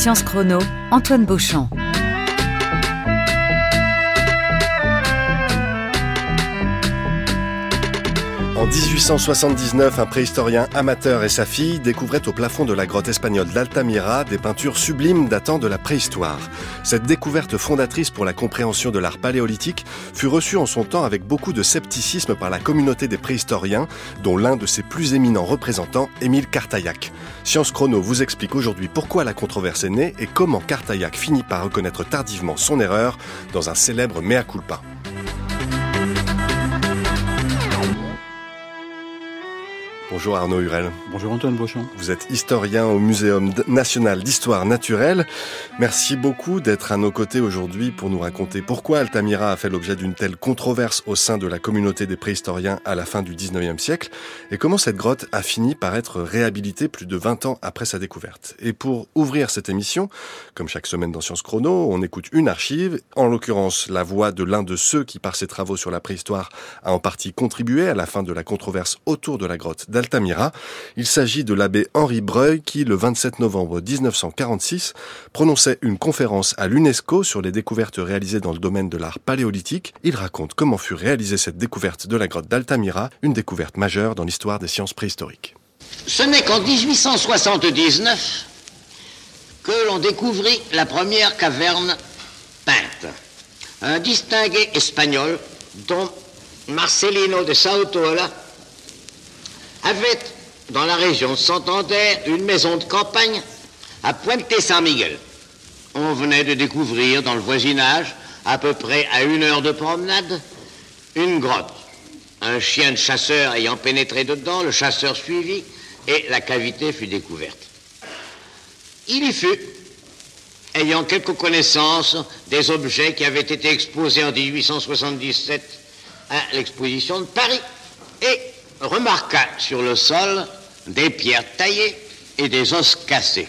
Science Chrono, Antoine Beauchamp. En 1879, un préhistorien amateur et sa fille découvraient au plafond de la grotte espagnole d'Altamira des peintures sublimes datant de la préhistoire. Cette découverte fondatrice pour la compréhension de l'art paléolithique fut reçue en son temps avec beaucoup de scepticisme par la communauté des préhistoriens, dont l'un de ses plus éminents représentants, Émile Cartaillac. Science Chrono vous explique aujourd'hui pourquoi la controverse est née et comment Cartaillac finit par reconnaître tardivement son erreur dans un célèbre mea culpa. Bonjour Arnaud Hurel. Bonjour Antoine Beauchamp. Vous êtes historien au Muséum national d'histoire naturelle. Merci beaucoup d'être à nos côtés aujourd'hui pour nous raconter pourquoi Altamira a fait l'objet d'une telle controverse au sein de la communauté des préhistoriens à la fin du 19e siècle et comment cette grotte a fini par être réhabilitée plus de 20 ans après sa découverte. Et pour ouvrir cette émission, comme chaque semaine dans Science Chrono, on écoute une archive, en l'occurrence la voix de l'un de ceux qui par ses travaux sur la préhistoire a en partie contribué à la fin de la controverse autour de la grotte Il s'agit de l'abbé Henri Breuil qui, le 27 novembre 1946, prononçait une conférence à l'UNESCO sur les découvertes réalisées dans le domaine de l'art paléolithique. Il raconte comment fut réalisée cette découverte de la grotte d'Altamira, une découverte majeure dans l'histoire des sciences préhistoriques. Ce n'est qu'en 1879 que l'on découvrit la première caverne peinte. Un distingué espagnol dont Marcelino de Sautola avait dans la région de Santander une maison de campagne à Puente-Saint-Miguel. On venait de découvrir dans le voisinage, à peu près à une heure de promenade, une grotte. Un chien de chasseur ayant pénétré dedans, le chasseur suivit et la cavité fut découverte. Il y fut, ayant quelques connaissances des objets qui avaient été exposés en 1877 à l'exposition de Paris remarqua sur le sol des pierres taillées et des os cassés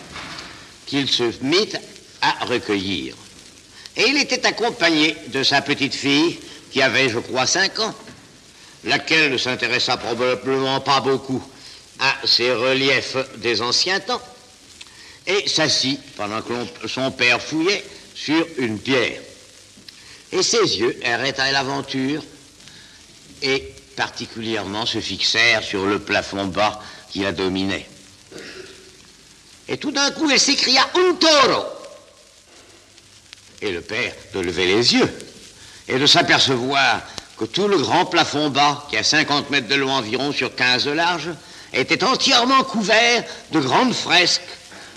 qu'il se mit à recueillir. Et il était accompagné de sa petite fille, qui avait, je crois, cinq ans, laquelle ne s'intéressa probablement pas beaucoup à ces reliefs des anciens temps, et s'assit, pendant que son père fouillait, sur une pierre. Et ses yeux erraient à l'aventure, et particulièrement se fixèrent sur le plafond bas qui la dominait. Et tout d'un coup, elle s'écria Un taureau Et le père de lever les yeux et de s'apercevoir que tout le grand plafond bas, qui a 50 mètres de long environ sur 15 de large, était entièrement couvert de grandes fresques,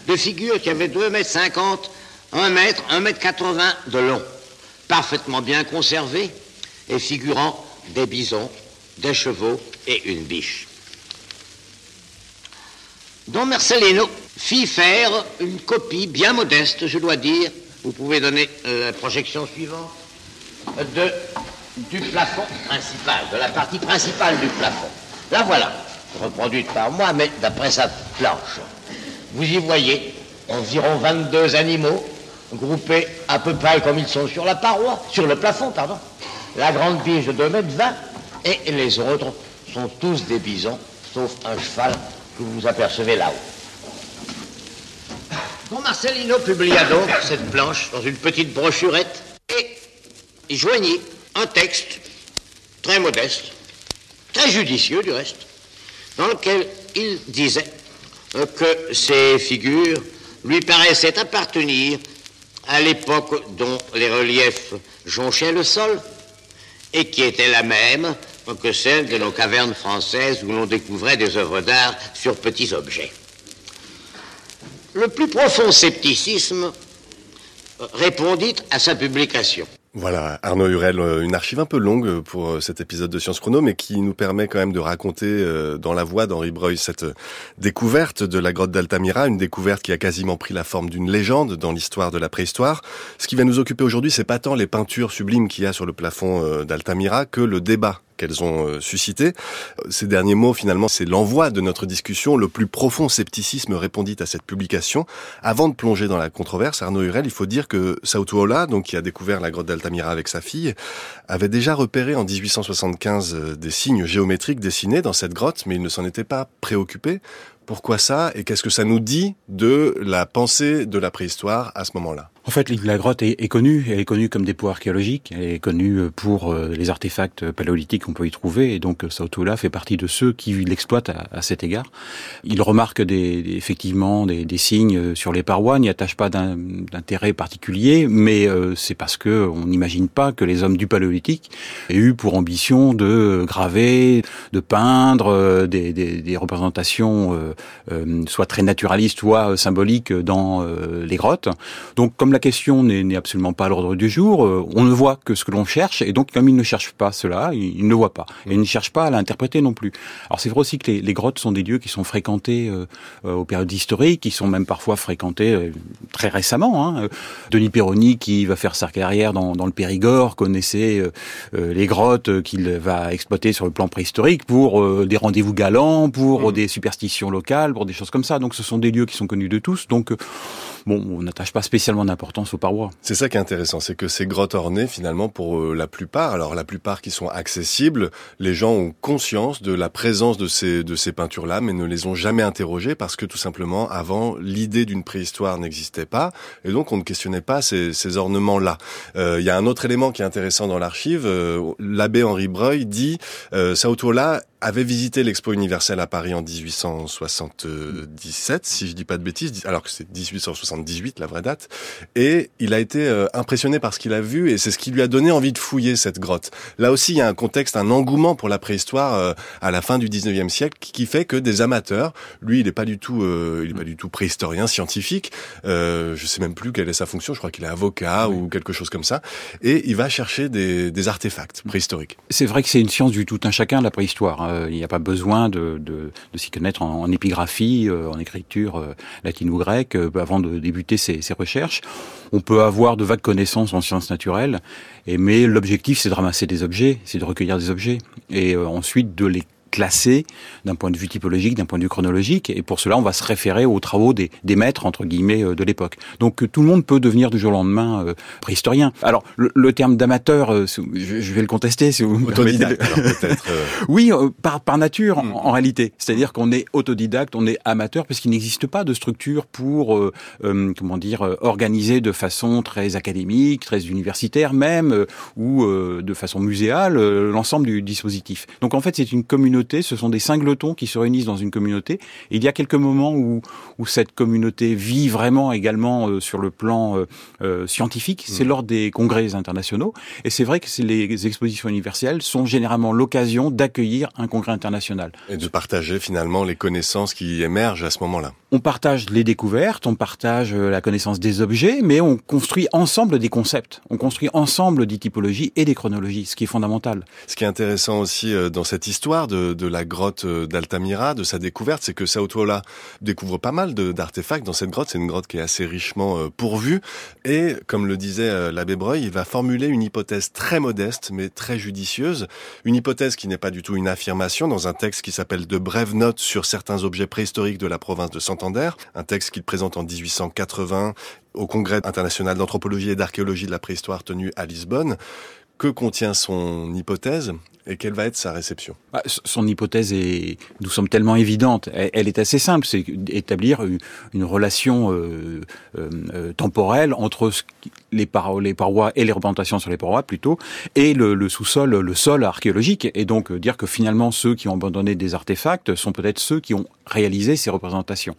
de figures qui avaient 2 mètres 50, 1 mètre, 1 mètre 80 de long, parfaitement bien conservées et figurant des bisons, des chevaux et une biche. Don Marcelino fit faire une copie bien modeste, je dois dire, vous pouvez donner la projection suivante, de, du plafond principal, de la partie principale du plafond. La voilà, reproduite par moi, mais d'après sa planche. Vous y voyez environ 22 animaux groupés à peu près comme ils sont sur la paroi, sur le plafond, pardon. La grande biche de 2 mètres 20 et les autres sont tous des bisons, sauf un cheval que vous apercevez là-haut. Don Marcelino publia donc cette planche dans une petite brochurette et y joignit un texte très modeste, très judicieux du reste, dans lequel il disait que ces figures lui paraissaient appartenir à l'époque dont les reliefs jonchaient le sol et qui était la même que celle de nos cavernes françaises où l'on découvrait des œuvres d'art sur petits objets. Le plus profond scepticisme répondit à sa publication. Voilà, Arnaud Hurel, euh, une archive un peu longue pour euh, cet épisode de Science Chrono, mais qui nous permet quand même de raconter euh, dans la voix d'Henri Breuil cette découverte de la grotte d'Altamira, une découverte qui a quasiment pris la forme d'une légende dans l'histoire de la préhistoire. Ce qui va nous occuper aujourd'hui, c'est pas tant les peintures sublimes qu'il y a sur le plafond d'Altamira que le débat qu'elles ont euh, suscité. Ces derniers mots, finalement, c'est l'envoi de notre discussion. Le plus profond scepticisme répondit à cette publication. Avant de plonger dans la controverse, Arnaud Hurel, il faut dire que Sautuola, donc qui a découvert la grotte d'Altamira avec sa fille, avait déjà repéré en 1875 euh, des signes géométriques dessinés dans cette grotte, mais il ne s'en était pas préoccupé. Pourquoi ça Et qu'est-ce que ça nous dit de la pensée de la préhistoire à ce moment-là? En fait, la grotte est, connue, elle est connue comme dépôt archéologique, elle est connue euh, pour euh, les artefacts paléolithiques qu'on peut y trouver, et donc euh, Sautola fait partie de ceux qui l'exploitent à, cet égard. Il remarque des, effectivement des, signes sur les parois, n'y attache pas d'intérêt particulier, mais c'est parce que on n'imagine pas que les hommes du paléolithique aient eu pour ambition de graver, de peindre des, des représentations soit très naturalistes, soit symboliques dans les grottes. Donc, comme la question n'est absolument pas à l'ordre du jour, euh, on ne voit que ce que l'on cherche, et donc comme il ne cherche pas cela, il, ne voit pas. Et il ne cherche pas à l'interpréter non plus. Alors c'est vrai aussi que les, grottes sont des lieux qui sont fréquentés euh, euh, aux périodes historiques, qui sont même parfois fréquentés très récemment. Hein. Denis Perroni, qui va faire sa carrière dans, dans le Périgord, connaissait les grottes qu'il va exploiter sur le plan préhistorique pour des rendez-vous galants, pour mmh. des superstitions locales, pour des choses comme ça. Donc ce sont des lieux qui sont connus de tous. Donc bon, on n'attache pas spécialement d'importance aux parois. C'est ça qui est intéressant, c'est que ces grottes ornées, finalement, pour euh, la plupart, alors la plupart qui sont accessibles, les gens ont conscience de la présence de ces, de ces peintures-là, mais ne les ont jamais interrogées parce que tout simplement, avant, l'idée d'une préhistoire n'existait pas, et donc on ne questionnait pas ces, ces ornements-là. Euh, il y a un autre élément qui est intéressant dans l'archive, euh, l'abbé Henri Breuil dit, euh, là avait visité l'Expo universelle à Paris en 1877, si je dis pas de bêtises, alors que c'est 1878 la vraie date, et il a été euh, impressionné par ce qu'il a vu et c'est ce qui lui a donné envie de fouiller cette grotte. Là aussi, il y a un contexte, un engouement pour la préhistoire euh, à la fin du 19e siècle qui fait que des amateurs, lui, il est pas du tout, euh, il est pas du tout préhistorien scientifique, euh, je sais même plus quelle est sa fonction, je crois qu'il est avocat ou quelque chose comme ça, et il va chercher des, des artefacts préhistoriques. C'est vrai que c'est une science du tout un chacun la préhistoire. Euh, il n'y a pas besoin de, de, de s'y connaître en, épigraphie, euh, en écriture euh, latine ou grecque, avant de débuter ses, ses, recherches. On peut avoir de vagues connaissances en sciences naturelles, et, mais l'objectif c'est de ramasser des objets, c'est de recueillir des objets, et ensuite de les classé d'un point de vue typologique, d'un point de vue chronologique, et pour cela on va se référer aux travaux des, des maîtres entre guillemets euh, de l'époque. Donc tout le monde peut devenir du jour au lendemain euh, préhistorien. Alors le, terme d'amateur, euh, je, vais le contester si vous me permettez. oui, par par nature en, hmm. réalité, c'est-à-dire qu'on est autodidacte, on est amateur parce qu'il n'existe pas de structure pour comment dire organiser de façon très académique, très universitaire même ou de façon muséale l'ensemble du dispositif. Donc en fait c'est une communauté ce sont des singletons qui se réunissent dans une communauté. Et il y a quelques moments où, où cette communauté vit vraiment également euh, sur le plan euh, euh, scientifique. C'est mmh. lors des congrès internationaux. Et c'est vrai que les expositions universelles sont généralement l'occasion d'accueillir un congrès international. Et de partager finalement les connaissances qui émergent à ce moment-là. On partage les découvertes, on partage la connaissance des objets, mais on construit ensemble des concepts. On construit ensemble des typologies et des chronologies, ce qui est fondamental. Ce qui est intéressant aussi dans cette histoire de, de la grotte d'Altamira, de sa découverte, c'est que Sautuola découvre pas mal d'artefacts dans cette grotte. C'est une grotte qui est assez richement euh, pourvue. Et, comme le disait euh, l'abbé Breuil, il va formuler une hypothèse très modeste, mais très judicieuse. Une hypothèse qui n'est pas du tout une affirmation dans un texte qui s'appelle De brèves notes sur certains objets préhistoriques de la province de Santander. Un texte qu'il présente en 1880 au Congrès international d'anthropologie et d'archéologie de la préhistoire tenu à Lisbonne. Que contient son hypothèse et quelle va être sa réception? Bah, Son hypothèse est, nous sommes tellement évidente, elle, est assez simple, c'est établir une relation euh, euh, euh, temporelle entre les, parois et les représentations sur les parois plutôt, et le, le sous-sol, le sol archéologique, et donc dire que finalement ceux qui ont abandonné des artefacts sont peut-être ceux qui ont réalisé ces représentations.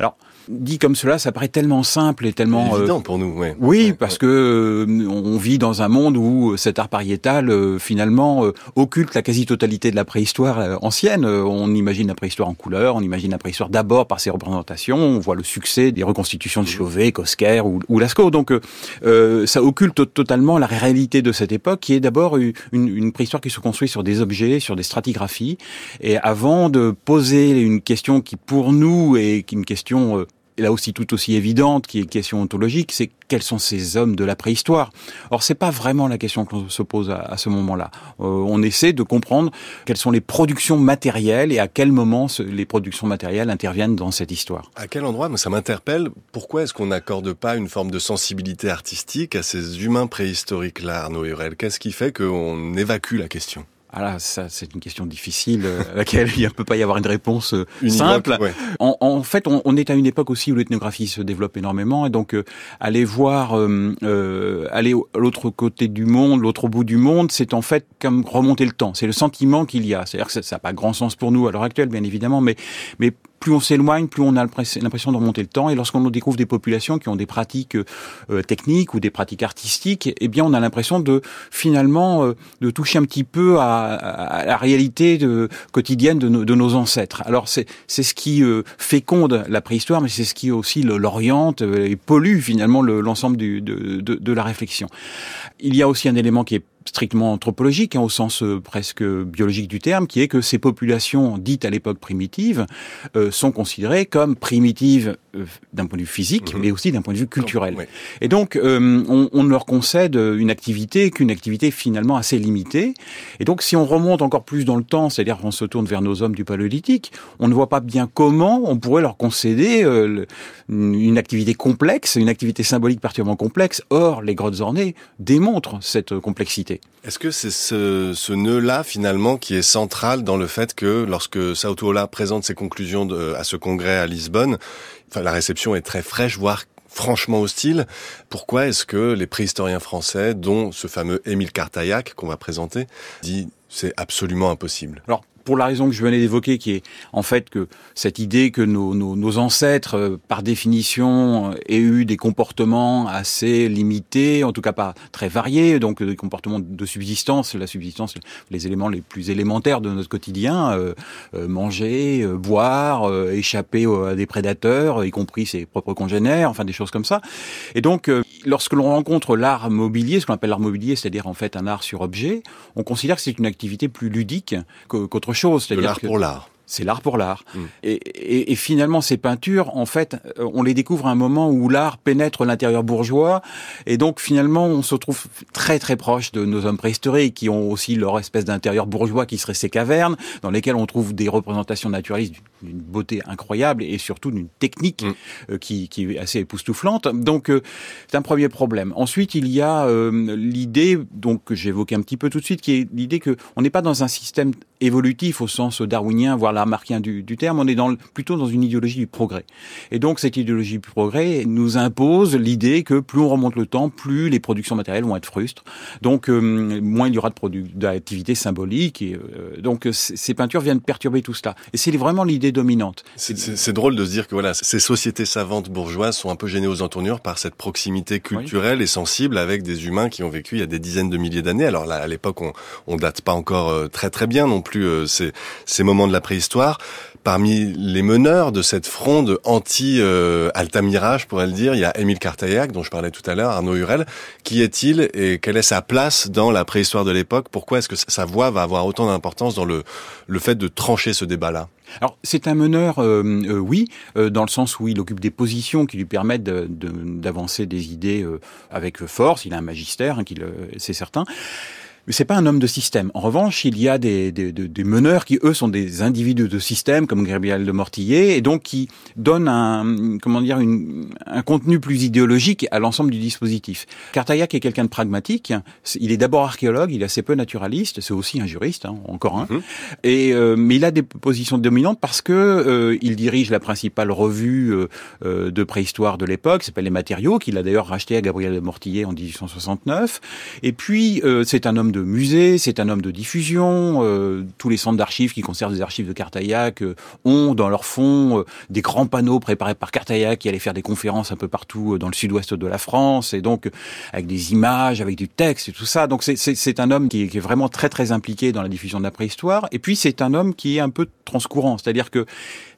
Alors, dit comme cela, ça paraît tellement simple et tellement évident pour nous. Ouais. Oui, parce que euh, on vit dans un monde où cet art pariétal euh, finalement euh, occulte la quasi-totalité de la préhistoire ancienne. on imagine la préhistoire en couleur, on imagine la préhistoire d'abord par ses représentations. On voit le succès des reconstitutions de Chauvet, Cosquer ou, ou Lascaux. Donc ça occulte totalement la réalité de cette époque, qui est d'abord une, une préhistoire qui se construit sur des objets, sur des stratigraphies. Et avant de poser une question qui pour nous est une question là aussi tout aussi évidente, qui est question ontologique, c'est quels sont ces hommes de la préhistoire Or, c'est pas vraiment la question qu'on se pose à, ce moment-là. Euh, on essaie de comprendre quelles sont les productions matérielles et à quel moment les productions matérielles interviennent dans cette histoire. À quel endroit Ça m'interpelle. Pourquoi est-ce qu'on n'accorde pas une forme de sensibilité artistique à ces humains préhistoriques-là, Arnaud Hurel? Qu'est-ce qui fait qu'on évacue la question? Ah ça, c'est une question difficile euh, à laquelle il ne peut pas y avoir une réponse euh, simple. En, fait, on, est à une époque aussi où l'ethnographie se développe énormément, et donc euh, aller voir, aller à l'autre côté du monde, l'autre bout du monde, c'est en fait comme remonter le temps. C'est le sentiment qu'il y a. C'est-à-dire que ça n'a pas grand sens pour nous à l'heure actuelle, bien évidemment, mais mais plus on s'éloigne, plus on a l'impression de remonter le temps. Et lorsqu'on découvre des populations qui ont des pratiques euh, techniques ou des pratiques artistiques, eh bien, on a l'impression de finalement euh, de toucher un petit peu à, la réalité de, quotidienne de, nos ancêtres. Alors c'est ce qui euh, féconde la préhistoire, mais c'est ce qui aussi l'oriente et pollue finalement l'ensemble de, de, de la réflexion. Il y a aussi un élément qui est strictement anthropologique, hein, au sens euh, presque biologique du terme, qui est que ces populations dites à l'époque primitives euh, sont considérées comme primitives euh, d'un point de vue physique, mhm. mais aussi d'un point de vue culturel. Et donc, on, on, leur concède une activité qu'une activité finalement assez limitée. Et donc, si on remonte encore plus dans le temps, c'est-à-dire qu'on se tourne vers nos hommes du paléolithique, on ne voit pas bien comment on pourrait leur concéder une activité complexe, une activité symbolique particulièrement complexe. Or, les grottes ornées démontrent cette complexité. Est-ce que c'est ce, ce nœud-là, finalement, qui est central dans le fait que lorsque Sao Paulo présente ses conclusions à ce congrès à Lisbonne, enfin, la réception est très fraîche, voire franchement hostile. Pourquoi est-ce que les préhistoriens français, dont ce fameux Émile Cartaillac qu'on va présenter, dit c'est absolument impossible? Alors pour la raison que je venais d'évoquer, qui est en fait que cette idée que nos, nos, nos ancêtres, euh, par définition, euh, aient eu des comportements assez limités, en tout cas pas très variés, donc des comportements de subsistance, la subsistance, les éléments les plus élémentaires de notre quotidien, euh, manger, boire, échapper à des prédateurs, y compris ses propres congénères, enfin des choses comme ça. Et donc, lorsque l'on rencontre l'art mobilier, ce qu'on appelle l'art mobilier, c'est-à-dire en fait un art sur objet, on considère que c'est une activité plus ludique qu'autre chose. De l'art pour l'art c'est l'art pour l'art. Mm. Et, et, finalement, ces peintures, en fait, euh, on les découvre à un moment où l'art pénètre l'intérieur bourgeois, et donc finalement, on se trouve très très proche de nos hommes préhistoriques qui ont aussi leur espèce d'intérieur bourgeois qui serait ces cavernes, dans lesquelles on trouve des représentations naturalistes d'une beauté incroyable et surtout d'une technique mm. euh, qui, qui, est assez époustouflante. Donc, euh, c'est un premier problème. Ensuite, il y a l'idée, donc que j'évoquais un petit peu tout de suite, qui est l'idée que on n'est pas dans un système évolutif au sens darwinien, voire la marquien du, du terme, on est dans, plutôt dans une idéologie du progrès. Et donc cette idéologie du progrès nous impose l'idée que plus on remonte le temps, plus les productions matérielles vont être frustres. Donc euh, moins il y aura de d'activité symbolique. Et euh, donc ces peintures viennent perturber tout cela. Et c'est vraiment l'idée dominante. C'est drôle de se dire que voilà, ces sociétés savantes bourgeoises sont un peu gênées aux entournures par cette proximité culturelle et sensible avec des humains qui ont vécu il y a des dizaines de milliers d'années. Alors là, à l'époque, on, on date pas encore euh, très très bien non plus ces, ces moments de la préhistoire Parmi les meneurs de cette fronde anti-Altamira, je pourrais le dire, il y a Émile Cartaillac, dont je parlais tout à l'heure, Arnaud Hurel. Qui est-il et quelle est sa place dans la préhistoire de l'époque? Pourquoi est-ce que sa voix va avoir autant d'importance dans le, le fait de trancher ce débat-là? Alors c'est un meneur, euh, euh, oui, euh, dans le sens où il occupe des positions qui lui permettent d'avancer des idées avec force. Il a un magistère, hein, c'est certain. Mais c'est pas un homme de système. En revanche, il y a des, des, des, meneurs qui, eux, sont des individus de système, comme Gabriel de Mortillet, et donc qui donnent un, comment dire, une, un contenu plus idéologique à l'ensemble du dispositif. Cartaillac est quelqu'un de pragmatique. Il est d'abord archéologue, il est assez peu naturaliste. C'est aussi un juriste, hein, encore un. Mhm. Et euh, mais il a des positions dominantes parce que euh, il dirige la principale revue euh, de préhistoire de l'époque, s'appelle Les Matériaux, qu'il a d'ailleurs racheté à Gabriel de Mortillet en 1869. Et puis c'est un de musée, c'est un homme de diffusion. Euh, tous les centres d'archives qui conservent des archives de Cartaillac euh, ont dans leur fond euh, des grands panneaux préparés par Cartaillac qui allaient faire des conférences un peu partout dans le sud-ouest de la France, et donc avec des images, avec du texte et tout ça. Donc c'est un homme qui est, qui est, vraiment très très impliqué dans la diffusion de la préhistoire. Et puis c'est un homme qui est un peu transcourant, c'est-à-dire que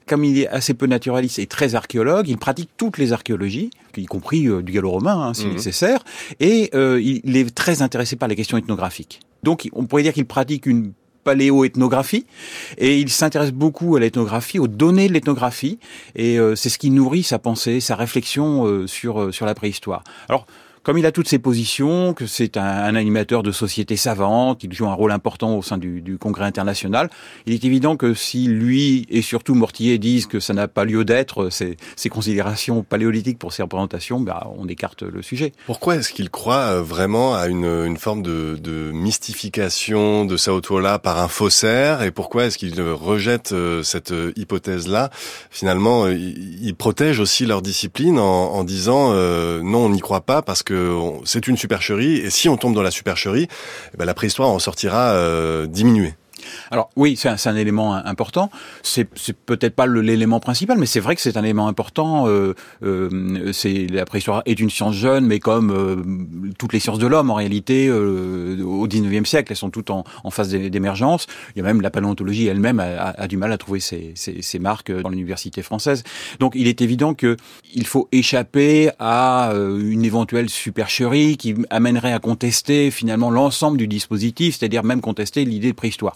comme il est assez peu naturaliste et très archéologue, il pratique toutes les archéologies, y compris euh, du gallo-romain, hein, si mhm. nécessaire, et euh, il est très intéressé par les questions ethnographiques. Donc, on pourrait dire qu'il pratique une paléo-ethnographie et il s'intéresse beaucoup à l'ethnographie, aux données de l'ethnographie et euh, c'est ce qui nourrit sa pensée, sa réflexion sur sur la préhistoire. Alors comme il a toutes ses positions, que c'est un, animateur de société savante, il joue un rôle important au sein du, du, Congrès international, il est évident que si lui et surtout Mortier disent que ça n'a pas lieu d'être, ces, ces, considérations paléolithiques pour ces représentations, bah, on écarte le sujet. Pourquoi est-ce qu'il croit euh, vraiment à une, une forme de, de mystification de Sao Tola par un faussaire et pourquoi est-ce qu'il rejette euh, cette hypothèse-là? Finalement, il, protège aussi leur discipline en, en disant euh, non, on n'y croit pas parce que c'est une supercherie et si on tombe dans la supercherie, eh ben, la préhistoire en sortira euh, diminuée. Alors oui, c'est un, un, élément important. C'est peut-être pas l'élément principal, mais c'est vrai que c'est un élément important. Euh, euh, c'est la préhistoire est une science jeune, mais comme euh, toutes les sciences de l'homme en réalité, euh, au 19e siècle, elles sont toutes en, en phase d'émergence. Il y a même la paléontologie elle-même a, a, du mal à trouver ses, ses, ses marques dans l'université française. Donc il est évident que il faut échapper à euh, une éventuelle supercherie qui amènerait à contester finalement l'ensemble du dispositif, c'est-à-dire même contester l'idée de préhistoire.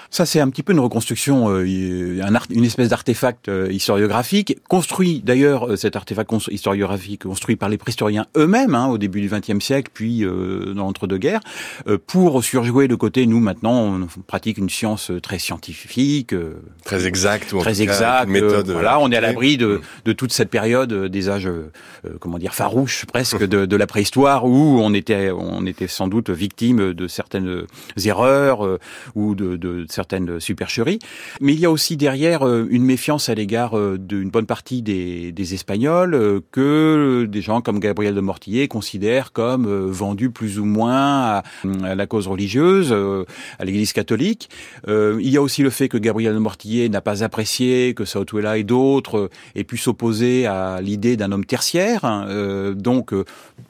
Ça, c'est un petit peu une reconstruction, euh, une espèce d'artefact euh, historiographique, construit d'ailleurs, euh, cet artefact historiographique construit par les préhistoriens eux-mêmes hein, au début du XXe siècle, puis dans l'entre-deux-guerres, pour surjouer le côté, nous maintenant, on pratique une science très scientifique, très exacte, très exacte. Méthode voilà, on est à l'abri de, de, toute cette période des âges, comment dire, farouches presque de, de, la préhistoire, où on était, on était sans doute victime de certaines erreurs ou de, de certaines supercheries. Mais il y a aussi derrière euh, une méfiance à l'égard euh, d'une bonne partie des, des Espagnols euh, que des gens comme Gabriel de Mortillet considèrent comme vendus plus ou moins à, la cause religieuse, à l'Église catholique. Il y a aussi le fait que Gabriel de Mortillet n'a pas apprécié que Sautuela et d'autres aient pu s'opposer à l'idée d'un homme tertiaire, hein, donc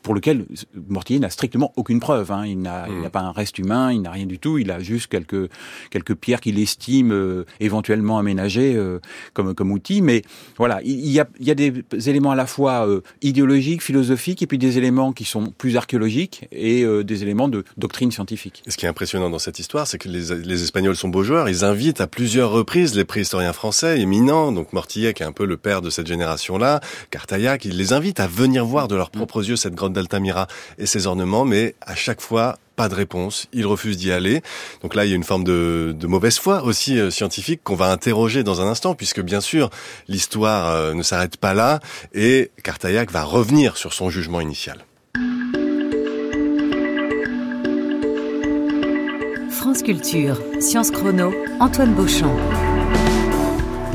pour lequel Mortillet n'a strictement aucune preuve. Hein. Il n'a mmh. pas un reste humain, il n'a rien du tout. Il a juste quelques quelques pierre qu'il estime euh, éventuellement aménagé euh, comme, comme outil. Mais voilà, il y a, il y a des éléments à la fois euh, idéologiques, philosophiques, et puis des éléments qui sont plus archéologiques et des éléments de doctrine scientifique. ce qui est impressionnant dans cette histoire, c'est que les, les, Espagnols sont beaux joueurs. Ils invitent à plusieurs reprises les préhistoriens français éminents, donc Mortillet, qui est un peu le père de cette génération-là, Cartaillac, ils les invitent à venir voir de leurs mm. propres yeux cette grotte d'Altamira et ses ornements, mais à chaque fois, pas de réponse, il refuse d'y aller. Donc là, il y a une forme de, mauvaise foi aussi euh, scientifique qu'on va interroger dans un instant, puisque bien sûr, l'histoire euh, ne s'arrête pas là, et Cartaillac va revenir sur son jugement initial. France Culture, Sciences Chrono, Antoine Beauchamp.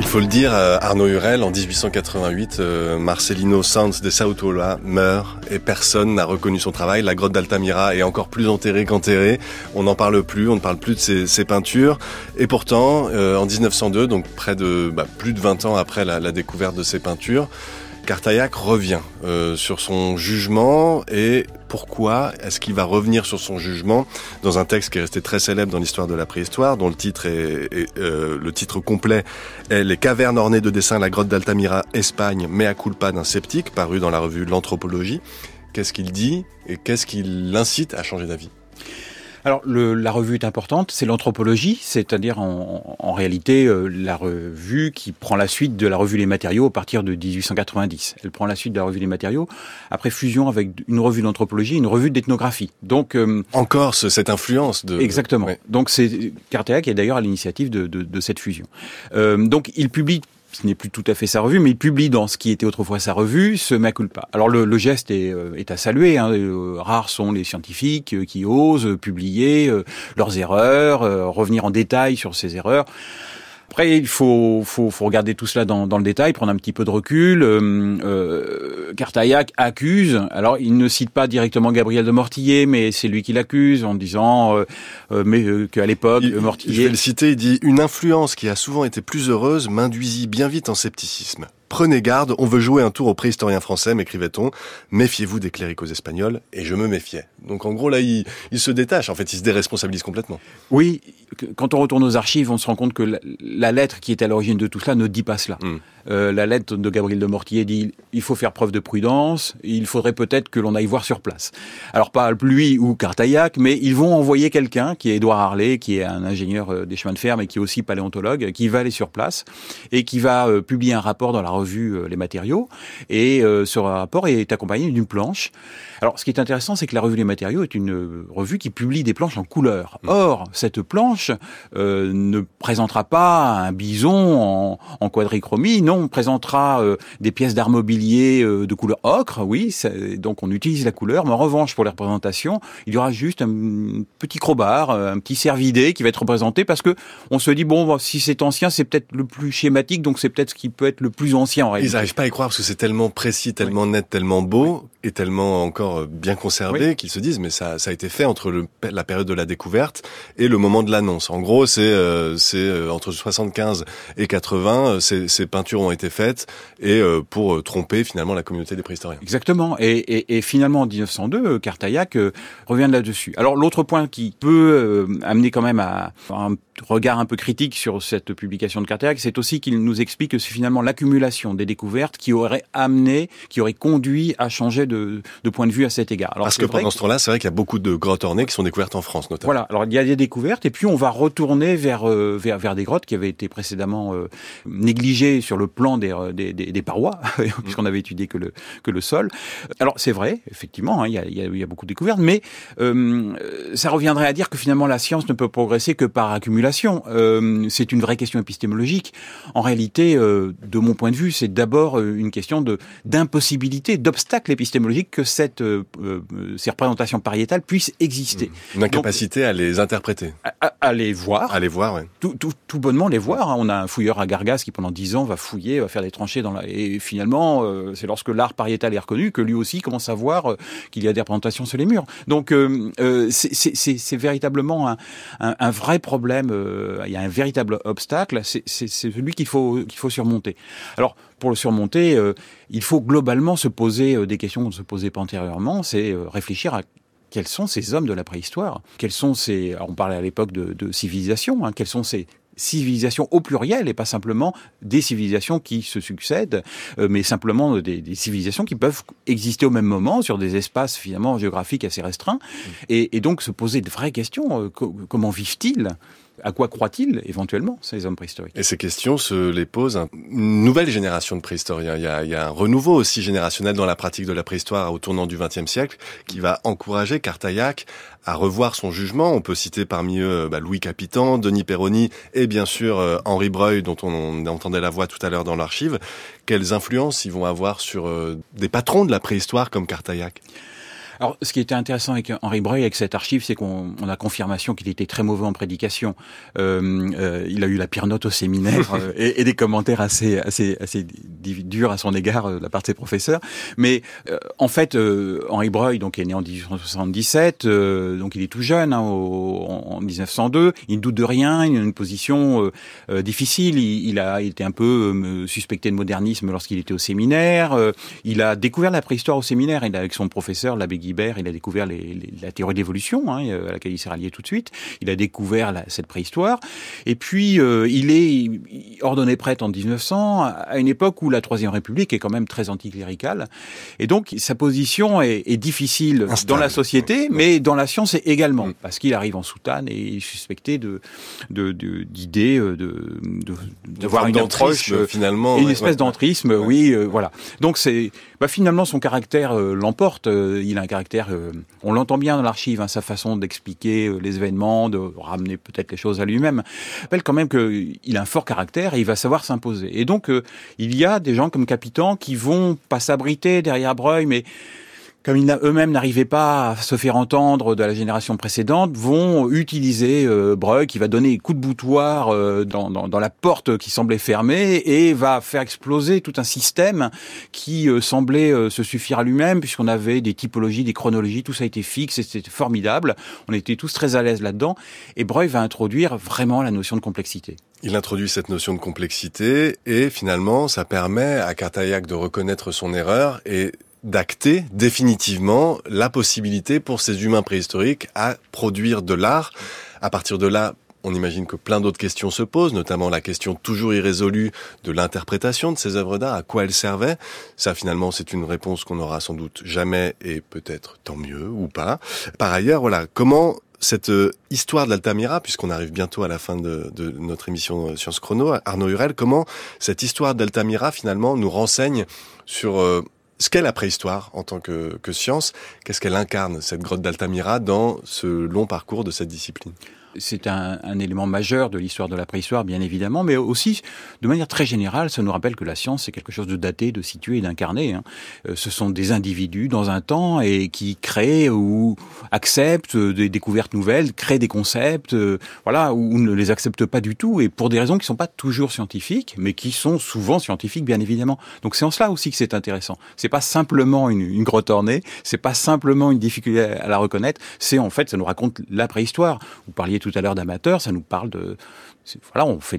Il faut le dire, euh, Arnaud Hurel, en 1888, euh, Marcelino Sanz de Sautola meurt et personne n'a reconnu son travail. La grotte d'Altamira est encore plus enterrée qu'enterrée. On n'en parle plus, on ne parle plus de ses, peintures. Et pourtant, euh, en 1902, donc près de bah, plus de 20 ans après la, découverte de ses peintures, Cartaillac revient sur son jugement et pourquoi est-ce qu'il va revenir sur son jugement dans un texte qui est resté très célèbre dans l'histoire de la préhistoire, dont le titre est, euh, le titre complet est Les cavernes ornées de dessins, la grotte d'Altamira, Espagne, mea culpa d'un sceptique, paru dans la revue L'Anthropologie. Qu'est-ce qu'il dit et qu'est-ce qui l'incite à changer d'avis? Alors le, la revue est importante, c'est l'anthropologie, c'est-à-dire en, en, réalité euh, la revue qui prend la suite de la revue Les Matériaux à partir de 1890. Elle prend la suite de la revue Les Matériaux après fusion avec une revue d'anthropologie, une revue d'ethnographie. Donc euh, encore cette influence de exactement. Donc c'est Cartea qui est d'ailleurs à l'initiative de, de, de, cette fusion. Euh, donc il publie ce n'est plus tout à fait sa revue, mais il publie dans ce qui était autrefois sa revue ce mea culpa. Alors le, geste est, euh, est, à saluer. Hein. Euh, rares sont les scientifiques euh, qui osent publier leurs erreurs, revenir en détail sur ces erreurs. Après, il faut, faut, faut, regarder tout cela dans, dans, le détail, prendre un petit peu de recul. Euh, euh, Cartaillac accuse, alors il ne cite pas directement Gabriel de Mortillet, mais c'est lui qui l'accuse en disant euh, euh mais euh, qu'à l'époque, Mortillet... Je vais le citer, il dit « Une influence qui a souvent été plus heureuse m'induisit bien vite en scepticisme. Prenez garde, on veut jouer un tour au préhistorien français, m'écrivait-on. Méfiez-vous des cléricaux espagnols. Et je me méfiais. Donc en gros, là, il, il, se détache. En fait, il se déresponsabilise complètement. Oui, quand on retourne aux archives, on se rend compte que la, lettre qui est à l'origine de tout cela ne dit pas cela. Hmm. Euh, la lettre de Gabriel de Mortier dit il faut faire preuve de prudence, il faudrait peut-être que l'on aille voir sur place. Alors pas lui ou Cartaillac, mais ils vont envoyer quelqu'un qui est Édouard Harley, qui est un ingénieur euh, des chemins de fer, mais qui est aussi paléontologue, qui va aller sur place et qui va euh, publier un rapport dans la revue Les Matériaux, et ce rapport est accompagné d'une planche. Alors, ce qui est intéressant, c'est que la revue Les Matériaux est une revue qui publie des planches en couleur. Mmh. Or, cette planche ne présentera pas un bison en, en quadrichromie, non, présentera des pièces d'art mobilier de couleur ocre, oui, donc on utilise la couleur, mais en revanche, pour les représentations, il y aura juste un petit crowbar, un petit cervidé qui va être représenté parce que on se dit, bon, si c'est ancien, c'est peut-être le plus schématique, donc c'est peut-être ce qui peut être le plus ancien en réalité. Ils n'arrivent pas à y croire parce que c'est tellement précis, tellement net, tellement beau et tellement encore euh, bien conservé qu'ils se disent, mais ça, ça a été fait entre le, la période de la découverte et le moment de l'annonce. En gros, c'est euh, c'est euh, entre 75 et 80, ces, ces peintures ont été faites et pour tromper finalement la communauté des préhistoriens. Exactement. Et, et, et finalement, en 1902, Cartaillac revient là-dessus. Alors l'autre point qui peut amener quand même à un regard un peu critique sur cette publication de Cartaillac, c'est aussi qu'il nous explique que c'est finalement l'accumulation des découvertes qui aurait amené, qui aurait conduit à changer de, de point de vue à cet égard. Alors, Parce que pendant ce temps-là, c'est vrai qu'il y a beaucoup de grottes ornées qui sont découvertes en France, notamment. Voilà. Alors il y a des découvertes, et puis on va retourner vers euh, vers, vers des grottes qui avaient été précédemment euh, négligées sur le plan des, euh, des, des, des parois, puisqu'on avait étudié que le que le sol. Alors c'est vrai, effectivement, hein, il, y a, il, y a, il, y a, beaucoup de découvertes, mais euh, ça reviendrait à dire que finalement la science ne peut progresser que par accumulation. Euh, c'est une vraie question épistémologique. En réalité, euh, de mon point de vue, c'est d'abord euh, une question de d'impossibilité, d'obstacle épistémologique que cette ces représentations pariétales puissent exister. Une incapacité à les interpréter. À, les voir. À les voir, oui. Tout, tout, tout, bonnement les voir. Hein. On a un fouilleur à Gargas qui pendant dix ans va fouiller, va faire des tranchées dans la... Et finalement, c'est lorsque l'art pariétal est reconnu que lui aussi commence à voir qu'il y a des représentations sur les murs. Donc c'est véritablement un, un, un, vrai problème il y a un véritable obstacle, c'est celui qu'il faut, qu'il faut surmonter. Alors, pour le surmonter, euh, il faut globalement se poser euh, des questions qu'on ne se posait pas antérieurement, c'est euh, réfléchir à quels sont ces hommes de la préhistoire. Quels sont ces... on parlait à l'époque de, de, civilisation, hein, quels sont ces civilisations au pluriel et pas simplement des civilisations qui se succèdent, mais simplement des, des, civilisations qui peuvent exister au même moment sur des espaces finalement géographiques assez restreints. Et, et donc se poser de vraies questions. comment vivent-ils? À quoi croient-ils éventuellement ces hommes préhistoriques? Et ces questions se les pose une nouvelle génération de préhistoriens. Il y, a, il y a un renouveau aussi générationnel dans la pratique de la préhistoire au tournant du XXe siècle qui va encourager Cartaillac à revoir son jugement. On peut citer parmi eux bah, Louis Capitan, Denis Perroni et bien sûr euh, Henri Breuil dont on, entendait la voix tout à l'heure dans l'archive. Quelles influences ils vont avoir sur euh, des patrons de la préhistoire comme Cartaillac alors, ce qui était intéressant avec Henri Breuil, avec cette archive, c'est qu'on a confirmation qu'il était très mauvais en prédication. Euh, euh, il a eu la pire note au séminaire euh, et, et, des commentaires assez, assez, assez durs à son égard euh, de la part de ses professeurs. Mais euh, en fait, Henri Breuil donc est né en 1877, donc il est tout jeune hein, en 1902. Il ne doute de rien, il a une position difficile. Il, il, a été un peu suspecté de modernisme lorsqu'il était au séminaire. il a découvert la préhistoire au séminaire. Il avec son professeur, l'abbé Guibert, il a découvert les, la théorie de l'évolution, hein, à laquelle il s'est rallié tout de suite. Il a découvert la, cette préhistoire. Et puis, euh, il est ordonné prêtre en 1900, à une époque où la Troisième République est quand même très anticléricale. Et donc, sa position est, est difficile dans la société, mais dans la science également, mm. parce qu'il arrive en soutane et est suspecté de d'idées, de, de, de, de voir une approche euh, finalement, une espèce d'entrisme, oui, euh, voilà. Donc c'est bah, finalement son caractère l'emporte. il a un caractère, euh, on l'entend bien dans l'archive, hein, sa façon d'expliquer euh, les événements, de ramener peut-être les choses à lui-même. Rappelle quand même qu'il a un fort caractère et il va savoir s'imposer. Et donc, euh, il y a des gens comme Capitan qui vont pas s'abriter derrière Breuil, mais comme ils eux-mêmes n'arrivaient pas à se faire entendre de la génération précédente, vont utiliser euh, Breuil qui va donner coup de boutoir euh, dans, dans, dans, la porte qui semblait fermée et va faire exploser tout un système qui euh, semblait euh, se suffire à lui-même puisqu'on avait des typologies, des chronologies, tout ça été fixe c'était formidable. On était tous très à l'aise là-dedans et Breuil va introduire vraiment la notion de complexité. Il introduit cette notion de complexité et finalement ça permet à Cartaillac de reconnaître son erreur et d'acter définitivement la possibilité pour ces humains préhistoriques à produire de l'art. À partir de là, on imagine que plein d'autres questions se posent, notamment la question toujours irrésolue de l'interprétation de ces œuvres d'art, à quoi elles servaient. Ça, finalement, c'est une réponse qu'on n'aura sans doute jamais, et peut-être tant mieux ou pas. Par ailleurs, voilà, comment cette euh, histoire de l'Altamira, puisqu'on arrive bientôt à la fin de, notre émission euh, Science Chrono, Arnaud Hurel, comment cette histoire d'Altamira finalement nous renseigne sur euh, ce qu'est la préhistoire en tant que, que science, qu'est-ce qu'elle incarne, cette grotte d'Altamira, dans ce long parcours de cette discipline? C'est un, un, élément majeur de l'histoire de la préhistoire, bien évidemment, mais aussi, de manière très générale, ça nous rappelle que la science, c'est quelque chose de daté, de situé d'incarné. Hein. Euh, ce sont des individus dans un temps et qui créent ou acceptent des découvertes nouvelles, créent des concepts, euh, voilà, ou ne les acceptent pas du tout, et pour des raisons qui ne sont pas toujours scientifiques, mais qui sont souvent scientifiques, bien évidemment. Donc c'est en cela aussi que c'est intéressant. C'est pas simplement une, une grotte ornée, c'est pas simplement une difficulté à la reconnaître, c'est en fait, ça nous raconte la préhistoire. Vous parliez tout à l'heure d'amateurs, ça nous parle de, voilà, on fait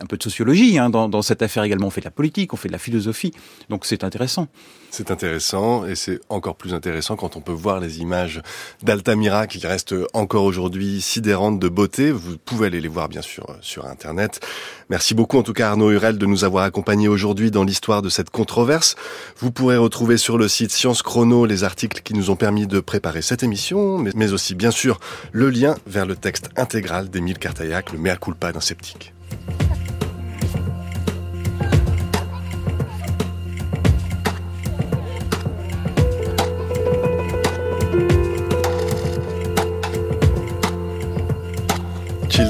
un peu de sociologie hein, dans, cette affaire également. On fait de la politique, on fait de la philosophie. Donc c'est intéressant. C'est intéressant et c'est encore plus intéressant quand on peut voir les images d'Altamira qui restent encore aujourd'hui sidérantes de beauté. Vous pouvez aller les voir bien sûr sur Internet. Merci beaucoup en tout cas Arnaud Hurel de nous avoir accompagnés aujourd'hui dans l'histoire de cette controverse. Vous pourrez retrouver sur le site Science Chrono les articles qui nous ont permis de préparer cette émission, mais, mais aussi bien sûr le lien vers le texte intégral d'Émile Cartaillac, le mea culpa d'un sceptique.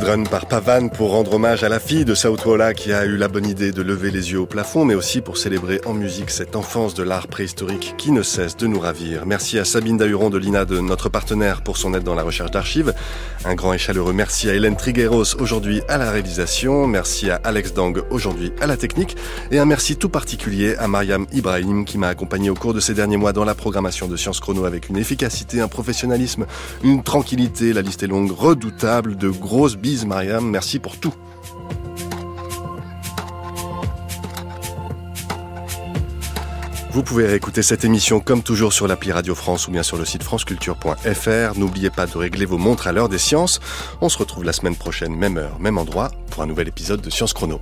Children par Pavan pour rendre hommage à la fille de Sautwola qui a eu la bonne idée de lever les yeux au plafond, mais aussi pour célébrer en musique cette enfance de l'art préhistorique qui ne cesse de nous ravir. Merci à Sabine Dahuron de l'INA, de notre partenaire, pour son aide dans la recherche d'archives. Un grand et chaleureux merci à Hélène Trigueros aujourd'hui à la réalisation. Merci à Alex Dang aujourd'hui à la technique. Et un merci tout particulier à Mariam Ibrahim qui m'a accompagné au cours de ces derniers mois dans la programmation de Sciences Chrono avec une efficacité, un professionnalisme, une tranquillité, la liste est longue, redoutable, de grosses bise Mariam, merci pour tout. Vous pouvez réécouter cette émission comme toujours sur l'appli Radio France ou bien sur le site franceculture.fr. N'oubliez pas de régler vos montres à l'heure des sciences. On se retrouve la semaine prochaine, même heure, même endroit, pour un nouvel épisode de Science Chrono.